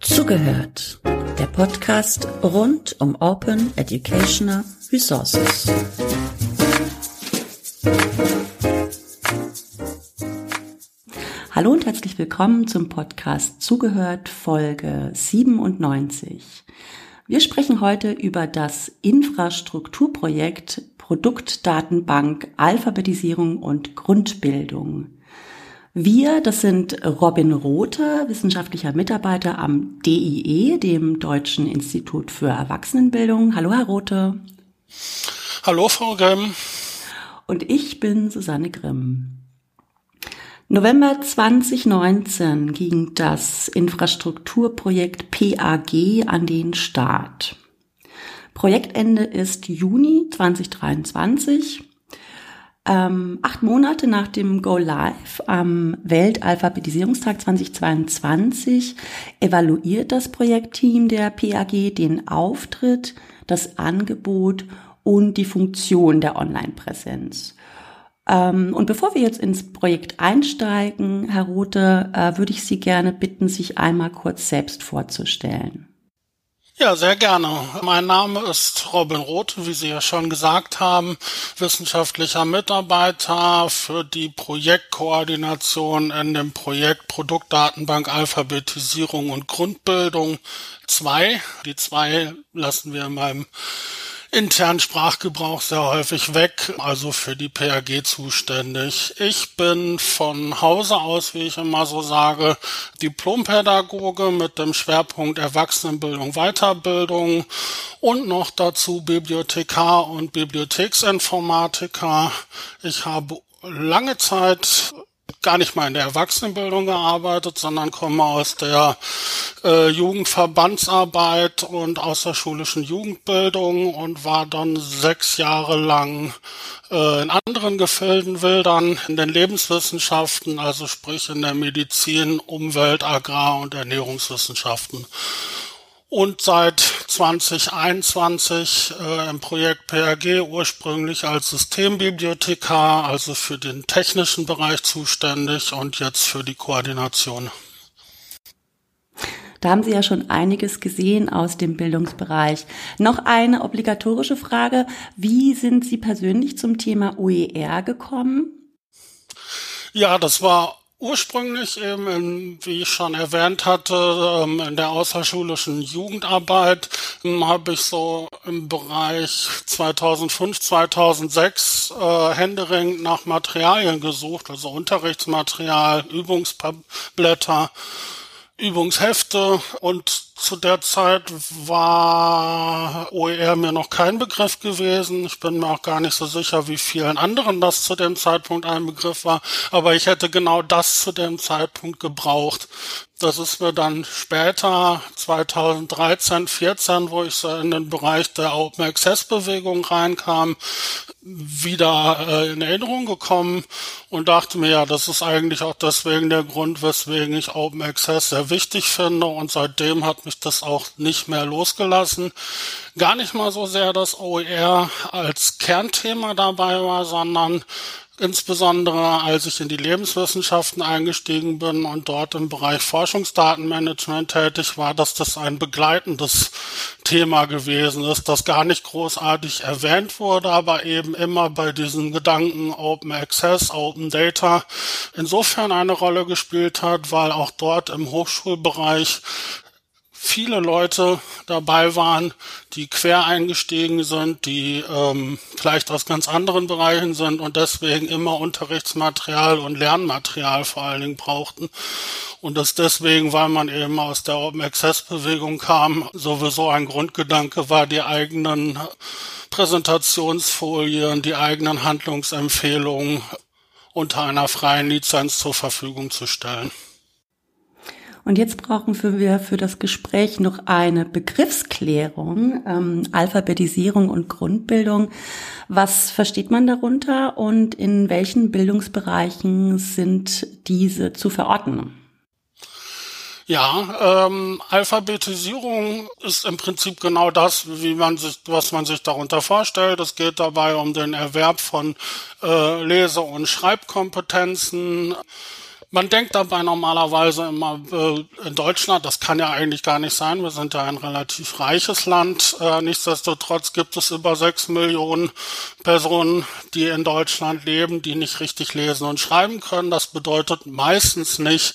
Zugehört. Der Podcast rund um Open Educational Resources. Hallo und herzlich willkommen zum Podcast Zugehört Folge 97. Wir sprechen heute über das Infrastrukturprojekt Produktdatenbank Alphabetisierung und Grundbildung. Wir, das sind Robin Rothe, wissenschaftlicher Mitarbeiter am DIE, dem Deutschen Institut für Erwachsenenbildung. Hallo, Herr Rothe. Hallo, Frau Grimm. Und ich bin Susanne Grimm. November 2019 ging das Infrastrukturprojekt PAG an den Start. Projektende ist Juni 2023. Ähm, acht Monate nach dem Go Live am Weltalphabetisierungstag 2022 evaluiert das Projektteam der PAG den Auftritt, das Angebot und die Funktion der Online-Präsenz. Ähm, und bevor wir jetzt ins Projekt einsteigen, Herr Rothe, äh, würde ich Sie gerne bitten, sich einmal kurz selbst vorzustellen. Ja, sehr gerne. Mein Name ist Robin Roth, wie Sie ja schon gesagt haben, wissenschaftlicher Mitarbeiter für die Projektkoordination in dem Projekt Produktdatenbank Alphabetisierung und Grundbildung 2. Die zwei lassen wir in meinem internen Sprachgebrauch sehr häufig weg, also für die PAG zuständig. Ich bin von Hause aus, wie ich immer so sage, Diplompädagoge mit dem Schwerpunkt Erwachsenenbildung, Weiterbildung und noch dazu Bibliothekar und Bibliotheksinformatiker. Ich habe lange Zeit gar nicht mal in der Erwachsenenbildung gearbeitet, sondern komme aus der äh, Jugendverbandsarbeit und außerschulischen Jugendbildung und war dann sechs Jahre lang äh, in anderen Gefilden wildern, in den Lebenswissenschaften, also sprich in der Medizin, Umwelt, Agrar- und Ernährungswissenschaften und seit 2021 äh, im Projekt PRG ursprünglich als Systembibliothekar, also für den technischen Bereich zuständig und jetzt für die Koordination. Da haben Sie ja schon einiges gesehen aus dem Bildungsbereich. Noch eine obligatorische Frage. Wie sind Sie persönlich zum Thema OER gekommen? Ja, das war ursprünglich eben, in, wie ich schon erwähnt hatte, ähm, in der außerschulischen Jugendarbeit ähm, habe ich so im Bereich 2005, 2006 äh, händeringend nach Materialien gesucht, also Unterrichtsmaterial, Übungsblätter, Übungshefte und zu der Zeit war OER mir noch kein Begriff gewesen. Ich bin mir auch gar nicht so sicher, wie vielen anderen das zu dem Zeitpunkt ein Begriff war. Aber ich hätte genau das zu dem Zeitpunkt gebraucht. Das ist mir dann später, 2013, 14, wo ich so in den Bereich der Open Access Bewegung reinkam, wieder äh, in Erinnerung gekommen und dachte mir, ja, das ist eigentlich auch deswegen der Grund, weswegen ich Open Access sehr wichtig finde und seitdem hat mich das auch nicht mehr losgelassen. Gar nicht mal so sehr, dass OER als Kernthema dabei war, sondern insbesondere als ich in die Lebenswissenschaften eingestiegen bin und dort im Bereich Forschungsdatenmanagement tätig war, dass das ein begleitendes Thema gewesen ist, das gar nicht großartig erwähnt wurde, aber eben immer bei diesen Gedanken Open Access, Open Data insofern eine Rolle gespielt hat, weil auch dort im Hochschulbereich viele Leute dabei waren, die quer eingestiegen sind, die ähm, vielleicht aus ganz anderen Bereichen sind und deswegen immer Unterrichtsmaterial und Lernmaterial vor allen Dingen brauchten. Und das deswegen, weil man eben aus der Open Access Bewegung kam, sowieso ein Grundgedanke war, die eigenen Präsentationsfolien, die eigenen Handlungsempfehlungen unter einer freien Lizenz zur Verfügung zu stellen. Und jetzt brauchen wir für das Gespräch noch eine Begriffsklärung, ähm, Alphabetisierung und Grundbildung. Was versteht man darunter und in welchen Bildungsbereichen sind diese zu verorten? Ja, ähm, Alphabetisierung ist im Prinzip genau das, wie man sich, was man sich darunter vorstellt. Es geht dabei um den Erwerb von äh, Lese- und Schreibkompetenzen. Man denkt dabei normalerweise immer äh, in Deutschland, das kann ja eigentlich gar nicht sein, wir sind ja ein relativ reiches Land. Äh, nichtsdestotrotz gibt es über sechs Millionen Personen, die in Deutschland leben, die nicht richtig lesen und schreiben können. Das bedeutet meistens nicht,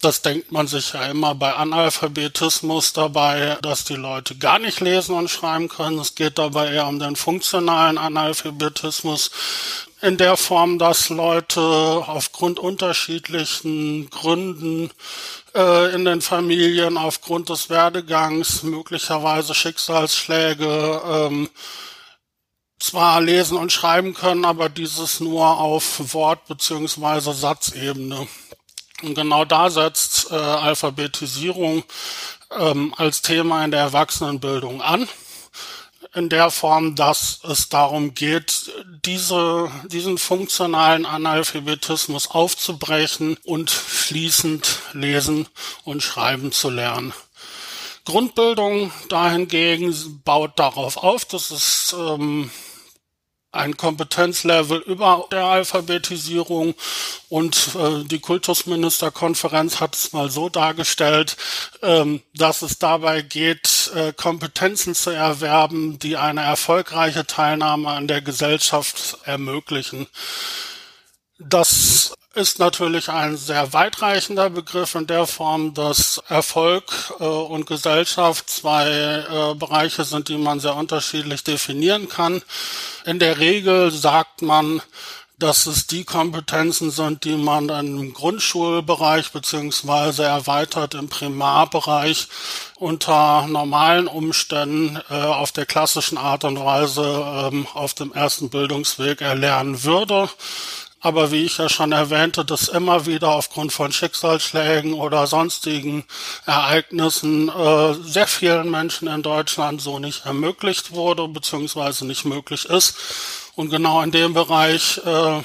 das denkt man sich ja immer bei Analphabetismus dabei, dass die Leute gar nicht lesen und schreiben können. Es geht dabei eher um den funktionalen Analphabetismus in der Form, dass Leute aufgrund unterschiedlichen Gründen äh, in den Familien, aufgrund des Werdegangs, möglicherweise Schicksalsschläge, ähm, zwar lesen und schreiben können, aber dieses nur auf Wort- beziehungsweise Satzebene. Und genau da setzt äh, Alphabetisierung ähm, als Thema in der Erwachsenenbildung an in der Form, dass es darum geht, diese, diesen funktionalen Analphabetismus aufzubrechen und fließend lesen und schreiben zu lernen. Grundbildung dahingegen baut darauf auf, dass es ähm, ein Kompetenzlevel über der Alphabetisierung und äh, die Kultusministerkonferenz hat es mal so dargestellt, ähm, dass es dabei geht, äh, Kompetenzen zu erwerben, die eine erfolgreiche Teilnahme an der Gesellschaft ermöglichen. Das ist natürlich ein sehr weitreichender Begriff in der Form, dass Erfolg äh, und Gesellschaft zwei äh, Bereiche sind, die man sehr unterschiedlich definieren kann. In der Regel sagt man, dass es die Kompetenzen sind, die man im Grundschulbereich beziehungsweise erweitert im Primarbereich unter normalen Umständen äh, auf der klassischen Art und Weise ähm, auf dem ersten Bildungsweg erlernen würde aber wie ich ja schon erwähnte, das immer wieder aufgrund von Schicksalsschlägen oder sonstigen Ereignissen äh, sehr vielen Menschen in Deutschland so nicht ermöglicht wurde, beziehungsweise nicht möglich ist. Und genau in dem Bereich äh,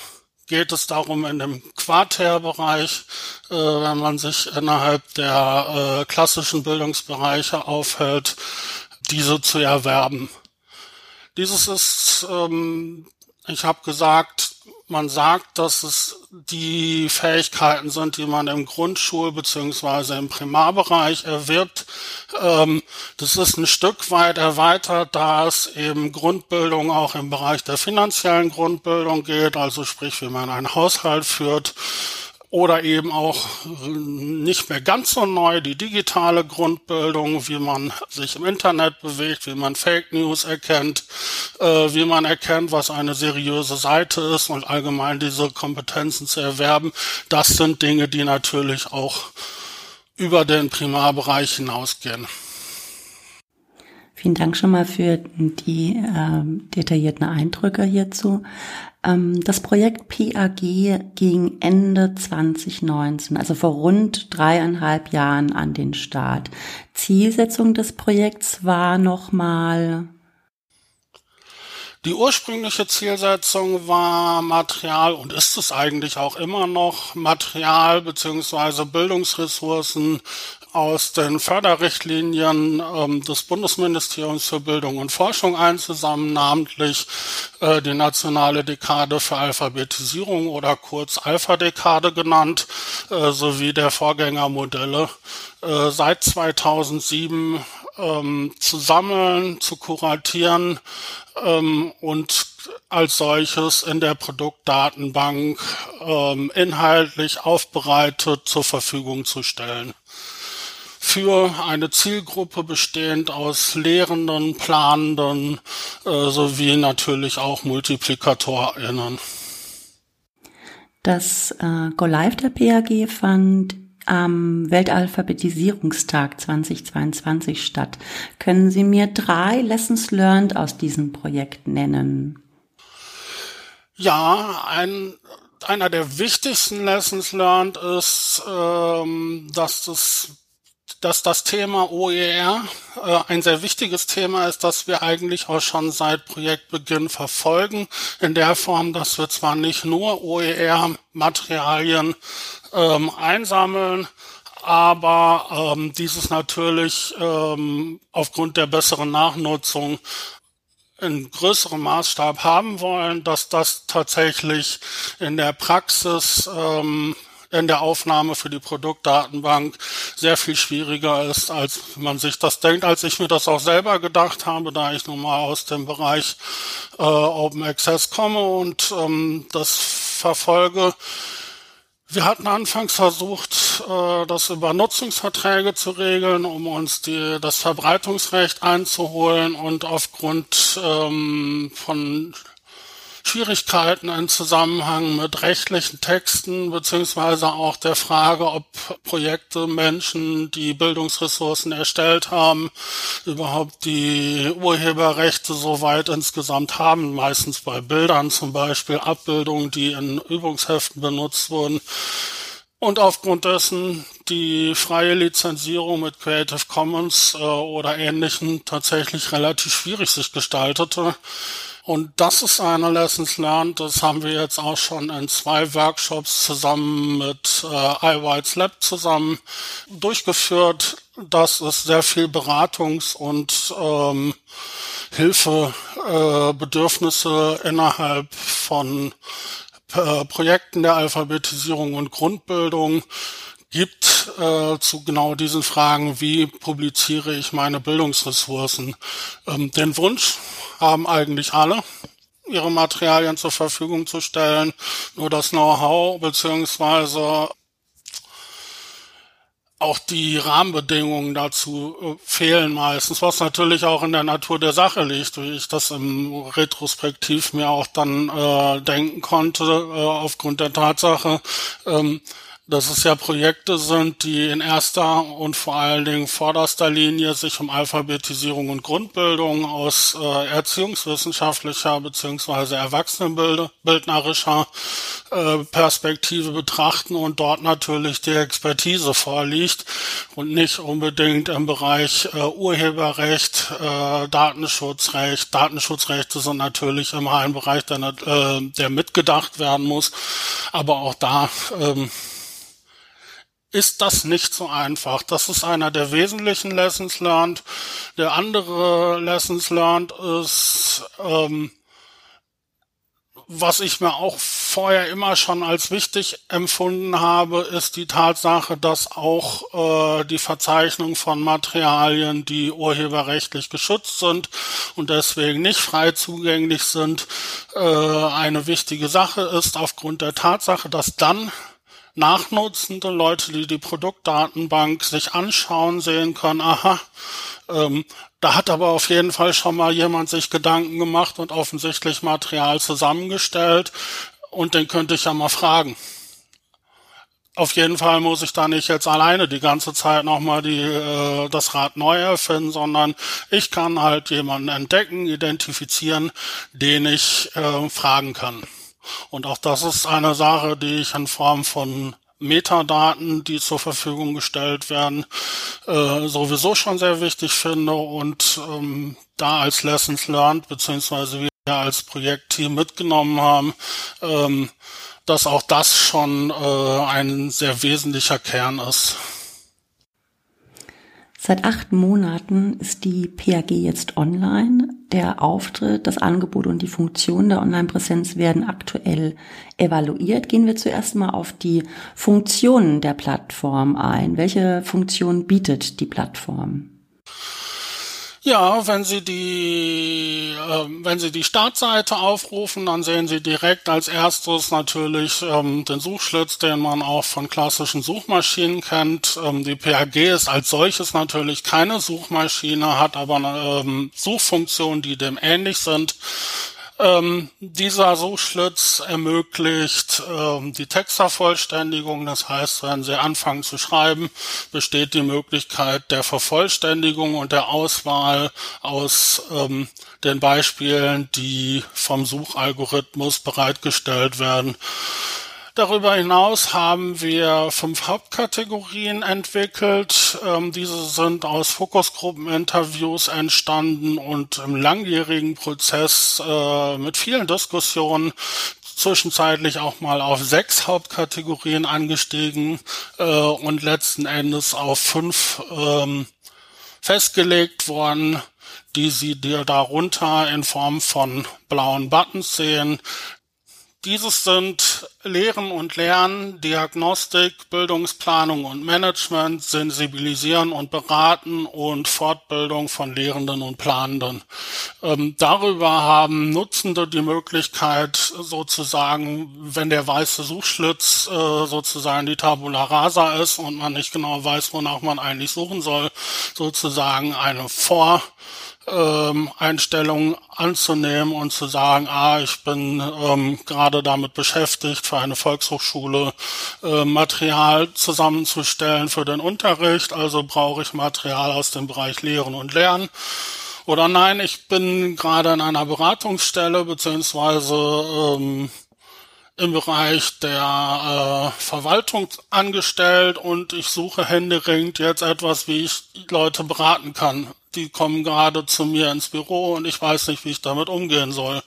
geht es darum, in dem Quartärbereich, äh, wenn man sich innerhalb der äh, klassischen Bildungsbereiche aufhält, diese zu erwerben. Dieses ist, ähm, ich habe gesagt, man sagt, dass es die Fähigkeiten sind, die man im Grundschul- beziehungsweise im Primarbereich erwirbt. Ähm, das ist ein Stück weit erweitert, da es eben Grundbildung auch im Bereich der finanziellen Grundbildung geht, also sprich, wie man einen Haushalt führt oder eben auch nicht mehr ganz so neu die digitale Grundbildung, wie man sich im Internet bewegt, wie man Fake News erkennt, äh, wie man erkennt, was eine seriöse Seite ist und allgemein diese Kompetenzen zu erwerben. Das sind Dinge, die natürlich auch über den Primarbereich hinausgehen. Vielen Dank schon mal für die äh, detaillierten Eindrücke hierzu. Ähm, das Projekt PAG ging Ende 2019, also vor rund dreieinhalb Jahren an den Start. Zielsetzung des Projekts war nochmal die ursprüngliche Zielsetzung war Material und ist es eigentlich auch immer noch Material beziehungsweise Bildungsressourcen aus den Förderrichtlinien ähm, des Bundesministeriums für Bildung und Forschung einzusammeln, namentlich äh, die nationale Dekade für Alphabetisierung oder kurz Alpha-Dekade genannt, äh, sowie der Vorgängermodelle äh, seit 2007 ähm, zu sammeln, zu kuratieren ähm, und als solches in der Produktdatenbank ähm, inhaltlich aufbereitet zur Verfügung zu stellen für eine Zielgruppe bestehend aus Lehrenden, Planenden äh, sowie natürlich auch MultiplikatorInnen. Das äh, Go Live der PAG fand am Weltalphabetisierungstag 2022 statt. Können Sie mir drei Lessons learned aus diesem Projekt nennen? Ja, ein einer der wichtigsten Lessons learned ist, ähm, dass das dass das Thema OER äh, ein sehr wichtiges Thema ist, das wir eigentlich auch schon seit Projektbeginn verfolgen, in der Form, dass wir zwar nicht nur OER-Materialien ähm, einsammeln, aber ähm, dieses natürlich ähm, aufgrund der besseren Nachnutzung in größerem Maßstab haben wollen, dass das tatsächlich in der Praxis ähm, in der Aufnahme für die Produktdatenbank sehr viel schwieriger ist, als man sich das denkt, als ich mir das auch selber gedacht habe, da ich nun mal aus dem Bereich äh, Open Access komme und ähm, das verfolge. Wir hatten anfangs versucht, äh, das über Nutzungsverträge zu regeln, um uns die, das Verbreitungsrecht einzuholen und aufgrund ähm, von Schwierigkeiten im Zusammenhang mit rechtlichen Texten beziehungsweise auch der Frage, ob Projekte Menschen, die Bildungsressourcen erstellt haben, überhaupt die Urheberrechte so weit insgesamt haben. Meistens bei Bildern zum Beispiel Abbildungen, die in Übungsheften benutzt wurden. Und aufgrund dessen die freie Lizenzierung mit Creative Commons äh, oder ähnlichen tatsächlich relativ schwierig sich gestaltete. Und das ist eine Lessons Learned. Das haben wir jetzt auch schon in zwei Workshops zusammen mit äh, iWhite's Lab zusammen durchgeführt. Das ist sehr viel Beratungs- und ähm, Hilfebedürfnisse äh, innerhalb von äh, Projekten der Alphabetisierung und Grundbildung gibt äh, zu genau diesen Fragen, wie publiziere ich meine Bildungsressourcen. Ähm, den Wunsch haben eigentlich alle, ihre Materialien zur Verfügung zu stellen. Nur das Know-how beziehungsweise auch die Rahmenbedingungen dazu äh, fehlen meistens, was natürlich auch in der Natur der Sache liegt, wie ich das im Retrospektiv mir auch dann äh, denken konnte, äh, aufgrund der Tatsache, ähm, dass es ja Projekte sind, die in erster und vor allen Dingen vorderster Linie sich um Alphabetisierung und Grundbildung aus äh, erziehungswissenschaftlicher beziehungsweise erwachsenenbildnerischer äh, Perspektive betrachten und dort natürlich die Expertise vorliegt und nicht unbedingt im Bereich äh, Urheberrecht, äh, Datenschutzrecht. Datenschutzrechte sind natürlich im einen Bereich, der, äh, der mitgedacht werden muss, aber auch da ähm, ist das nicht so einfach. Das ist einer der wesentlichen Lessons learned. Der andere Lessons learned ist, ähm, was ich mir auch vorher immer schon als wichtig empfunden habe, ist die Tatsache, dass auch äh, die Verzeichnung von Materialien, die urheberrechtlich geschützt sind und deswegen nicht frei zugänglich sind, äh, eine wichtige Sache ist, aufgrund der Tatsache, dass dann nachnutzende Leute, die die Produktdatenbank sich anschauen, sehen können, aha, ähm, da hat aber auf jeden Fall schon mal jemand sich Gedanken gemacht und offensichtlich Material zusammengestellt und den könnte ich ja mal fragen. Auf jeden Fall muss ich da nicht jetzt alleine die ganze Zeit nochmal die, äh, das Rad neu erfinden, sondern ich kann halt jemanden entdecken, identifizieren, den ich äh, fragen kann. Und auch das ist eine Sache, die ich in Form von Metadaten, die zur Verfügung gestellt werden, äh, sowieso schon sehr wichtig finde und ähm, da als Lessons Learned beziehungsweise wir als Projektteam mitgenommen haben, ähm, dass auch das schon äh, ein sehr wesentlicher Kern ist. Seit acht Monaten ist die PAG jetzt online. Der Auftritt, das Angebot und die Funktion der Online-Präsenz werden aktuell evaluiert. Gehen wir zuerst mal auf die Funktionen der Plattform ein. Welche Funktion bietet die Plattform? Ja, wenn Sie die, äh, wenn Sie die Startseite aufrufen, dann sehen Sie direkt als erstes natürlich ähm, den Suchschlitz, den man auch von klassischen Suchmaschinen kennt. Ähm, die PAG ist als solches natürlich keine Suchmaschine, hat aber ähm, Suchfunktionen, die dem ähnlich sind. Ähm, dieser Suchschlitz ermöglicht ähm, die Textvervollständigung. Das heißt, wenn Sie anfangen zu schreiben, besteht die Möglichkeit der Vervollständigung und der Auswahl aus ähm, den Beispielen, die vom Suchalgorithmus bereitgestellt werden. Darüber hinaus haben wir fünf Hauptkategorien entwickelt. Ähm, diese sind aus Fokusgruppeninterviews entstanden und im langjährigen Prozess äh, mit vielen Diskussionen zwischenzeitlich auch mal auf sechs Hauptkategorien angestiegen äh, und letzten Endes auf fünf ähm, festgelegt worden, die Sie dir darunter in Form von blauen Buttons sehen. Dieses sind Lehren und Lernen, Diagnostik, Bildungsplanung und Management, Sensibilisieren und Beraten und Fortbildung von Lehrenden und Planenden. Ähm, darüber haben Nutzende die Möglichkeit, sozusagen, wenn der weiße Suchschlitz äh, sozusagen die Tabula rasa ist und man nicht genau weiß, wonach man eigentlich suchen soll, sozusagen eine Vor- ähm, Einstellung anzunehmen und zu sagen, ah, ich bin ähm, gerade damit beschäftigt, für eine Volkshochschule äh, Material zusammenzustellen für den Unterricht, also brauche ich Material aus dem Bereich Lehren und Lernen. Oder nein, ich bin gerade in einer Beratungsstelle beziehungsweise ähm, im Bereich der äh, Verwaltung angestellt und ich suche händeringend jetzt etwas, wie ich Leute beraten kann die kommen gerade zu mir ins Büro und ich weiß nicht, wie ich damit umgehen soll.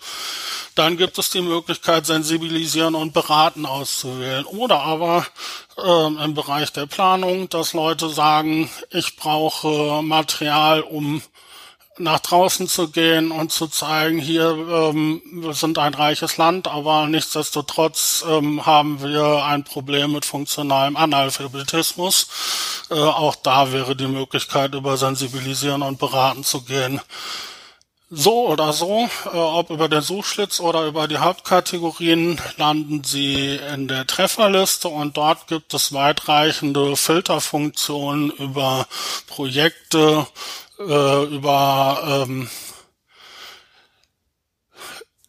Dann gibt es die Möglichkeit, sensibilisieren und beraten auszuwählen. Oder aber ähm, im Bereich der Planung, dass Leute sagen, ich brauche Material, um nach draußen zu gehen und zu zeigen, hier ähm, wir sind ein reiches Land, aber nichtsdestotrotz ähm, haben wir ein Problem mit funktionalem Analphabetismus. Äh, auch da wäre die Möglichkeit, über Sensibilisieren und Beraten zu gehen. So oder so, äh, ob über den Suchschlitz oder über die Hauptkategorien, landen Sie in der Trefferliste und dort gibt es weitreichende Filterfunktionen über Projekte, äh, über ähm,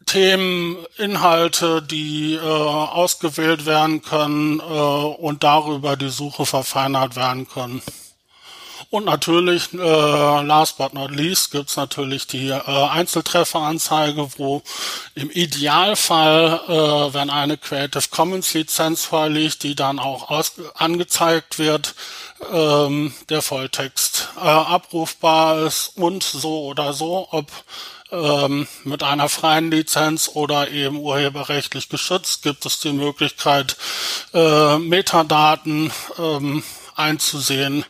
Themen, Inhalte, die äh, ausgewählt werden können äh, und darüber die Suche verfeinert werden können. Und natürlich, äh, last but not least, gibt's natürlich die äh, Einzeltrefferanzeige, wo im Idealfall, äh, wenn eine Creative Commons Lizenz vorliegt, die dann auch aus angezeigt wird, ähm, der Volltext äh, abrufbar ist und so oder so, ob ähm, mit einer freien Lizenz oder eben urheberrechtlich geschützt, gibt es die Möglichkeit, äh, Metadaten ähm, einzusehen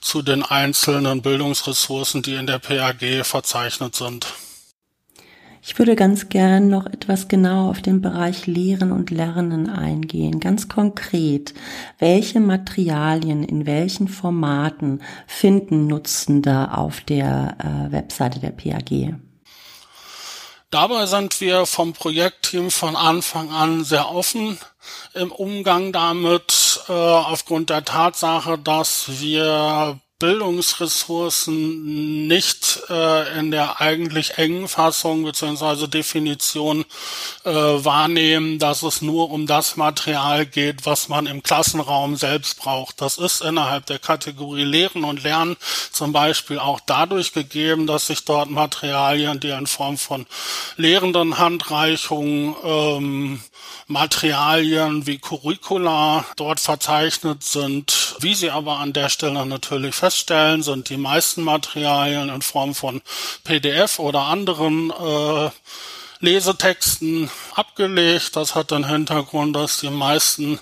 zu den einzelnen Bildungsressourcen, die in der PAG verzeichnet sind. Ich würde ganz gern noch etwas genau auf den Bereich Lehren und Lernen eingehen. Ganz konkret, welche Materialien in welchen Formaten finden Nutzende auf der äh, Webseite der PAG? Dabei sind wir vom Projektteam von Anfang an sehr offen im Umgang damit, äh, aufgrund der Tatsache, dass wir Bildungsressourcen nicht äh, in der eigentlich engen Fassung beziehungsweise Definition äh, wahrnehmen, dass es nur um das Material geht, was man im Klassenraum selbst braucht. Das ist innerhalb der Kategorie Lehren und Lernen zum Beispiel auch dadurch gegeben, dass sich dort Materialien, die in Form von lehrenden Handreichungen ähm, Materialien wie Curricula dort verzeichnet sind. Wie Sie aber an der Stelle natürlich feststellen, sind die meisten Materialien in Form von PDF oder anderen äh, Lesetexten abgelegt. Das hat den Hintergrund, dass die meisten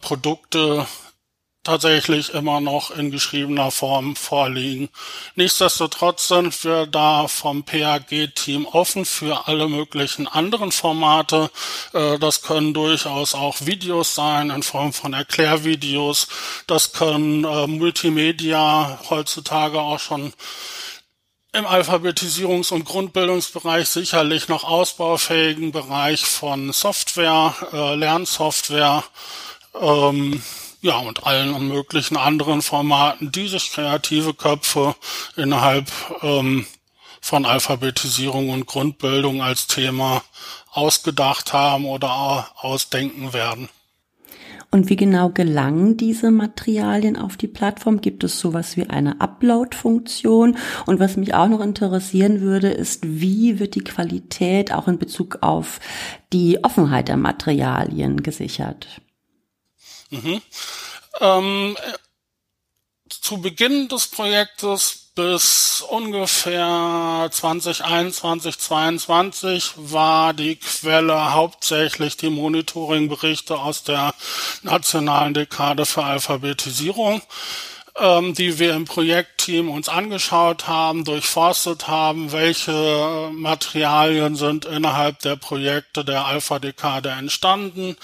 Produkte tatsächlich immer noch in geschriebener Form vorliegen. Nichtsdestotrotz sind wir da vom PAG-Team offen für alle möglichen anderen Formate. Äh, das können durchaus auch Videos sein in Form von Erklärvideos. Das können äh, Multimedia heutzutage auch schon im Alphabetisierungs- und Grundbildungsbereich sicherlich noch ausbaufähigen Bereich von Software, äh, Lernsoftware, ähm, ja, und allen möglichen anderen Formaten, die sich kreative Köpfe innerhalb ähm, von Alphabetisierung und Grundbildung als Thema ausgedacht haben oder ausdenken werden. Und wie genau gelangen diese Materialien auf die Plattform? Gibt es sowas wie eine Upload-Funktion? Und was mich auch noch interessieren würde, ist, wie wird die Qualität auch in Bezug auf die Offenheit der Materialien gesichert? Mhm. Ähm, zu Beginn des Projektes bis ungefähr 2021, 2022 war die Quelle hauptsächlich die Monitoringberichte aus der nationalen Dekade für Alphabetisierung ähm, die wir im Projektteam uns angeschaut haben, durchforstet haben, welche Materialien sind innerhalb der Projekte der Alpha-Dekade entstanden,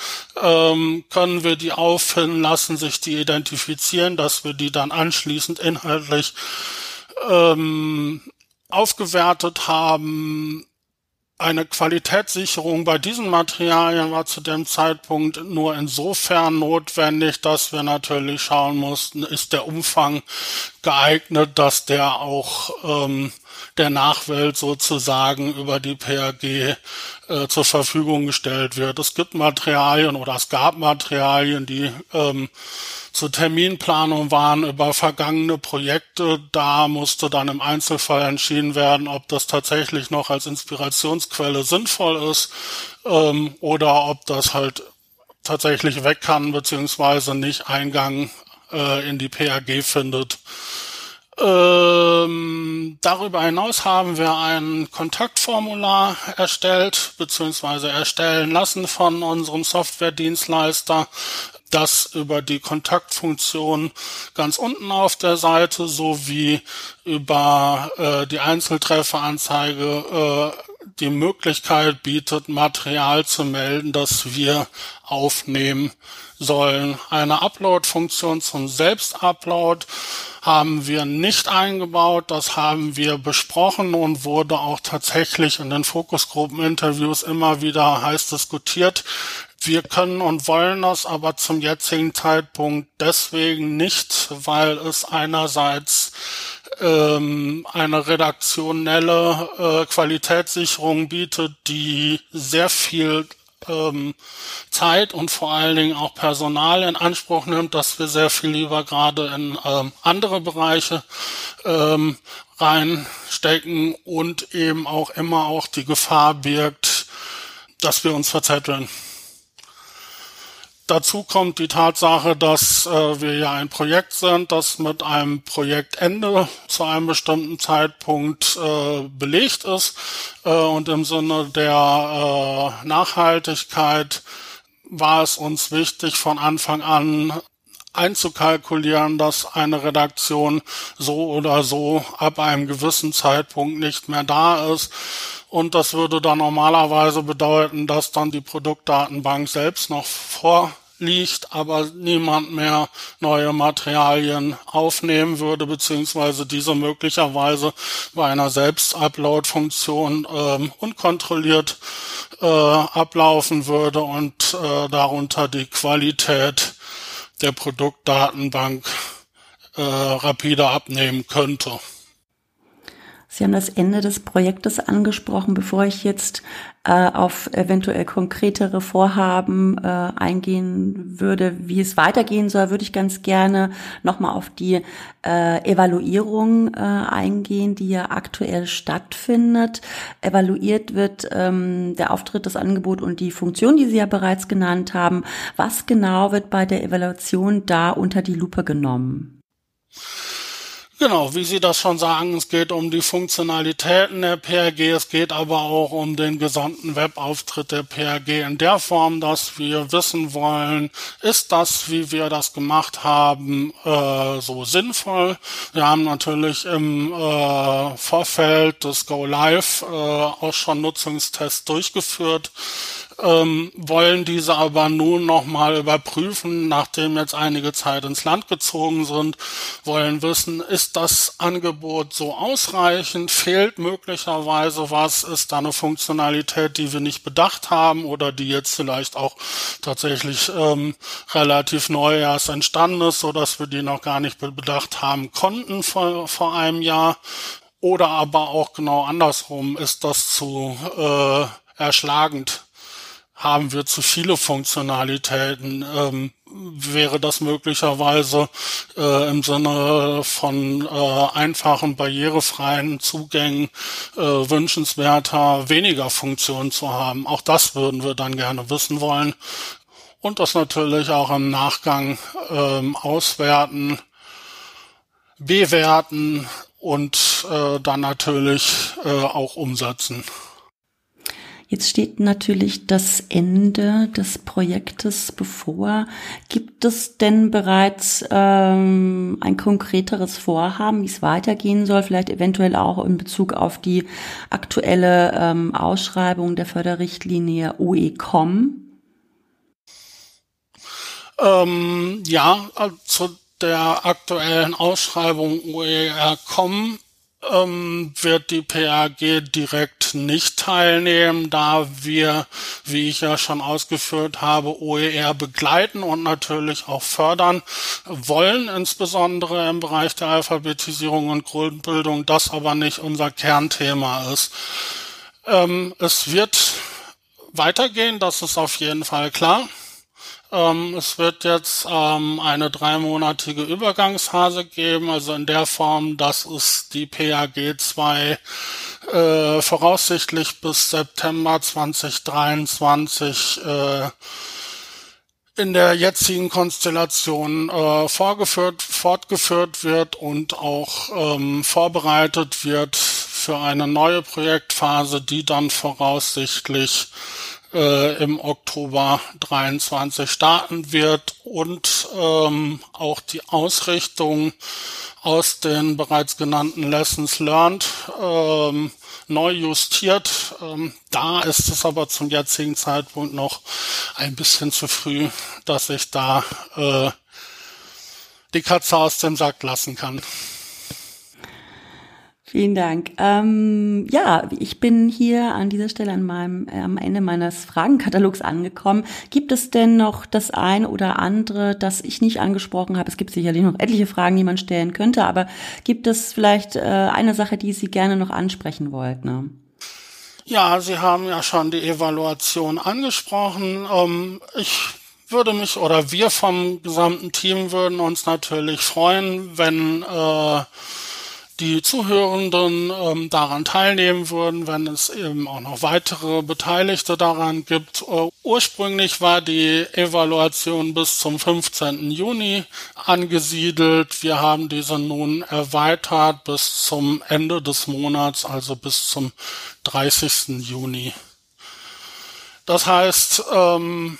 ähm, können wir die auffinden, lassen sich die identifizieren, dass wir die dann anschließend inhaltlich ähm, aufgewertet haben, eine Qualitätssicherung bei diesen Materialien war zu dem Zeitpunkt nur insofern notwendig, dass wir natürlich schauen mussten, ist der Umfang geeignet, dass der auch ähm, der Nachwelt sozusagen über die PAG äh, zur Verfügung gestellt wird. Es gibt Materialien oder es gab Materialien, die ähm, zur Terminplanung waren über vergangene Projekte. Da musste dann im Einzelfall entschieden werden, ob das tatsächlich noch als Inspirationsquelle sinnvoll ist ähm, oder ob das halt tatsächlich weg kann beziehungsweise nicht Eingang äh, in die PAG findet. Ähm, darüber hinaus haben wir ein Kontaktformular erstellt beziehungsweise erstellen lassen von unserem Softwaredienstleister, das über die Kontaktfunktion ganz unten auf der Seite sowie über äh, die Einzeltrefferanzeige äh, die Möglichkeit bietet, Material zu melden, das wir aufnehmen sollen. Eine Upload-Funktion zum Selbstupload haben wir nicht eingebaut. Das haben wir besprochen und wurde auch tatsächlich in den Fokusgruppeninterviews immer wieder heiß diskutiert. Wir können und wollen das aber zum jetzigen Zeitpunkt deswegen nicht, weil es einerseits ähm, eine redaktionelle äh, Qualitätssicherung bietet, die sehr viel ähm, Zeit und vor allen Dingen auch Personal in Anspruch nimmt, dass wir sehr viel lieber gerade in ähm, andere Bereiche ähm, reinstecken und eben auch immer auch die Gefahr birgt, dass wir uns verzetteln. Dazu kommt die Tatsache, dass äh, wir ja ein Projekt sind, das mit einem Projektende zu einem bestimmten Zeitpunkt äh, belegt ist. Äh, und im Sinne der äh, Nachhaltigkeit war es uns wichtig, von Anfang an einzukalkulieren, dass eine Redaktion so oder so ab einem gewissen Zeitpunkt nicht mehr da ist. Und das würde dann normalerweise bedeuten, dass dann die Produktdatenbank selbst noch vorliegt, aber niemand mehr neue Materialien aufnehmen würde, beziehungsweise diese möglicherweise bei einer Selbstupload-Funktion ähm, unkontrolliert äh, ablaufen würde und äh, darunter die Qualität der Produktdatenbank äh, rapide abnehmen könnte. Sie haben das Ende des Projektes angesprochen. Bevor ich jetzt äh, auf eventuell konkretere Vorhaben äh, eingehen würde, wie es weitergehen soll, würde ich ganz gerne nochmal auf die äh, Evaluierung äh, eingehen, die ja aktuell stattfindet. Evaluiert wird ähm, der Auftritt, das Angebot und die Funktion, die Sie ja bereits genannt haben. Was genau wird bei der Evaluation da unter die Lupe genommen? Genau, wie Sie das schon sagen, es geht um die Funktionalitäten der PRG, es geht aber auch um den gesamten Webauftritt der PRG in der Form, dass wir wissen wollen, ist das, wie wir das gemacht haben, äh, so sinnvoll. Wir haben natürlich im äh, Vorfeld des Go Live äh, auch schon Nutzungstests durchgeführt ähm, wollen diese aber nun nochmal überprüfen, nachdem jetzt einige Zeit ins Land gezogen sind, wollen wissen, ist das Angebot so ausreichend, fehlt möglicherweise was, ist da eine Funktionalität, die wir nicht bedacht haben oder die jetzt vielleicht auch tatsächlich ähm, relativ neu erst entstanden ist, so dass wir die noch gar nicht bedacht haben konnten vor, vor einem Jahr. Oder aber auch genau andersrum ist das zu äh, erschlagend haben wir zu viele Funktionalitäten. Ähm, wäre das möglicherweise äh, im Sinne von äh, einfachen, barrierefreien Zugängen äh, wünschenswerter, weniger Funktionen zu haben. Auch das würden wir dann gerne wissen wollen. Und das natürlich auch im Nachgang ähm, auswerten, bewerten und äh, dann natürlich äh, auch umsetzen. Jetzt steht natürlich das Ende des Projektes bevor. Gibt es denn bereits ähm, ein konkreteres Vorhaben, wie es weitergehen soll, vielleicht eventuell auch in Bezug auf die aktuelle ähm, Ausschreibung der Förderrichtlinie OECOM? Ähm, ja, zu der aktuellen Ausschreibung OERCOM ähm, wird die PAG direkt nicht teilnehmen, da wir, wie ich ja schon ausgeführt habe, OER begleiten und natürlich auch fördern wollen, insbesondere im Bereich der Alphabetisierung und Grundbildung, das aber nicht unser Kernthema ist. Ähm, es wird weitergehen, das ist auf jeden Fall klar. Ähm, es wird jetzt ähm, eine dreimonatige Übergangsphase geben, also in der Form, dass es die PAG 2 äh, voraussichtlich bis September 2023 äh, in der jetzigen Konstellation äh, vorgeführt, fortgeführt wird und auch ähm, vorbereitet wird für eine neue Projektphase, die dann voraussichtlich äh, im Oktober 23 starten wird und ähm, auch die Ausrichtung aus den bereits genannten Lessons learned ähm, neu justiert. Ähm, da ist es aber zum jetzigen Zeitpunkt noch ein bisschen zu früh, dass ich da äh, die Katze aus dem Sack lassen kann. Vielen Dank. Ähm, ja, ich bin hier an dieser Stelle an meinem, äh, am Ende meines Fragenkatalogs angekommen. Gibt es denn noch das eine oder andere, das ich nicht angesprochen habe? Es gibt sicherlich noch etliche Fragen, die man stellen könnte, aber gibt es vielleicht äh, eine Sache, die Sie gerne noch ansprechen wollten? Ne? Ja, Sie haben ja schon die Evaluation angesprochen. Ähm, ich würde mich oder wir vom gesamten Team würden uns natürlich freuen, wenn äh, die Zuhörenden ähm, daran teilnehmen würden, wenn es eben auch noch weitere Beteiligte daran gibt. Äh, ursprünglich war die Evaluation bis zum 15. Juni angesiedelt. Wir haben diese nun erweitert bis zum Ende des Monats, also bis zum 30. Juni. Das heißt, ähm,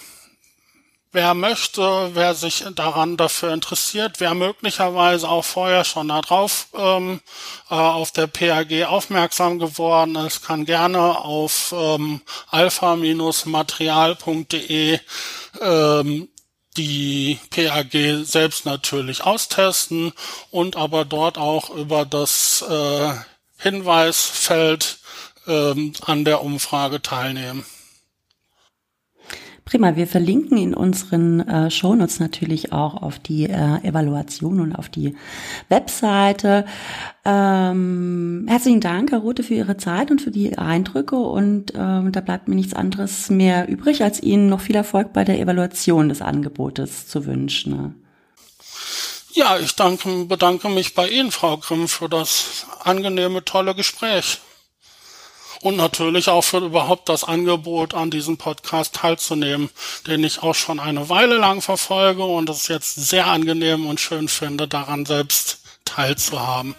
wer möchte, wer sich daran dafür interessiert, wer möglicherweise auch vorher schon darauf ähm, äh, auf der PAG aufmerksam geworden ist, kann gerne auf ähm, alpha-material.de ähm, die PAG selbst natürlich austesten und aber dort auch über das äh, Hinweisfeld ähm, an der Umfrage teilnehmen. Prima, wir verlinken in unseren äh, Shownotes natürlich auch auf die äh, Evaluation und auf die Webseite. Ähm, herzlichen Dank, Herr Rote, für Ihre Zeit und für die Eindrücke und ähm, da bleibt mir nichts anderes mehr übrig, als Ihnen noch viel Erfolg bei der Evaluation des Angebotes zu wünschen. Ja, ich danke, bedanke mich bei Ihnen, Frau Grimm, für das angenehme, tolle Gespräch und natürlich auch für überhaupt das Angebot, an diesem Podcast teilzunehmen, den ich auch schon eine Weile lang verfolge und es jetzt sehr angenehm und schön finde, daran selbst teilzuhaben.